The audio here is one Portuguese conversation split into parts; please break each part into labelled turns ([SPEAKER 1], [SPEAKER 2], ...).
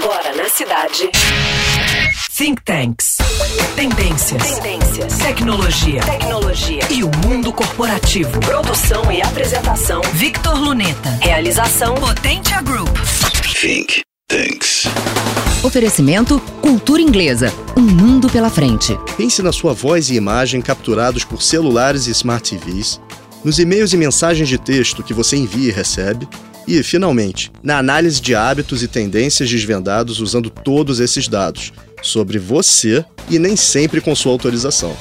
[SPEAKER 1] Agora na cidade.
[SPEAKER 2] Think Tanks. Tendências.
[SPEAKER 1] Tendências.
[SPEAKER 2] Tecnologia.
[SPEAKER 1] Tecnologia.
[SPEAKER 2] E o mundo corporativo.
[SPEAKER 1] Produção e apresentação.
[SPEAKER 2] Victor Luneta.
[SPEAKER 1] Realização.
[SPEAKER 2] Potentia Group.
[SPEAKER 3] Think Tanks.
[SPEAKER 4] Oferecimento Cultura Inglesa. Um mundo pela frente.
[SPEAKER 5] Pense na sua voz e imagem capturados por celulares e smart TVs, nos e-mails e mensagens de texto que você envia e recebe, e, finalmente, na análise de hábitos e tendências desvendados usando todos esses dados sobre você e nem sempre com sua autorização.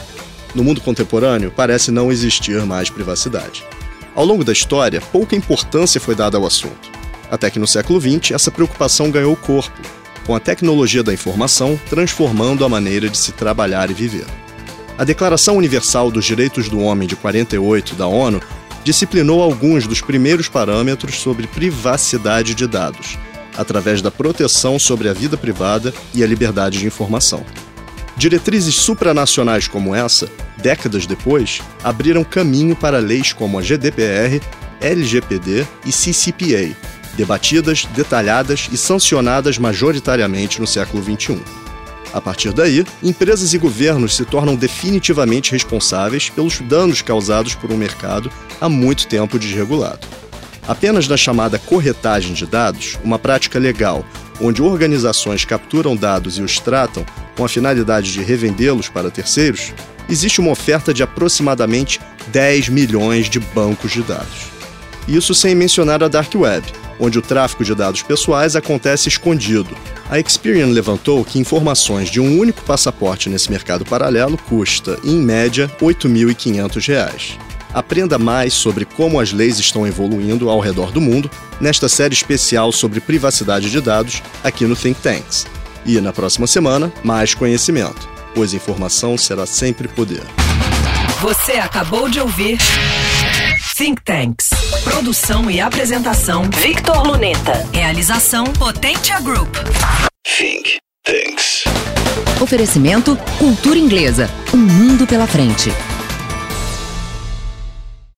[SPEAKER 5] No mundo contemporâneo, parece não existir mais privacidade. Ao longo da história, pouca importância foi dada ao assunto. Até que no século XX, essa preocupação ganhou corpo, com a tecnologia da informação transformando a maneira de se trabalhar e viver. A Declaração Universal dos Direitos do Homem de 48 da ONU disciplinou alguns dos primeiros parâmetros sobre privacidade de dados, através da proteção sobre a vida privada e a liberdade de informação. Diretrizes supranacionais como essa, décadas depois, abriram caminho para leis como a GDPR, LGPD e CCPA, debatidas, detalhadas e sancionadas majoritariamente no século XXI. A partir daí, empresas e governos se tornam definitivamente responsáveis pelos danos causados por um mercado há muito tempo desregulado. Apenas na chamada corretagem de dados, uma prática legal onde organizações capturam dados e os tratam com a finalidade de revendê-los para terceiros, existe uma oferta de aproximadamente 10 milhões de bancos de dados. Isso sem mencionar a Dark Web, onde o tráfico de dados pessoais acontece escondido. A Experian levantou que informações de um único passaporte nesse mercado paralelo custa, em média, R$ 8.500. Aprenda mais sobre como as leis estão evoluindo ao redor do mundo nesta série especial sobre privacidade de dados aqui no Think Tanks. E na próxima semana, mais conhecimento, pois informação será sempre poder.
[SPEAKER 2] Você acabou de ouvir Think Tanks. Produção e apresentação
[SPEAKER 1] Victor Luneta.
[SPEAKER 2] Realização Potentia Group.
[SPEAKER 3] Think Tanks.
[SPEAKER 4] Oferecimento Cultura Inglesa. Um mundo pela frente.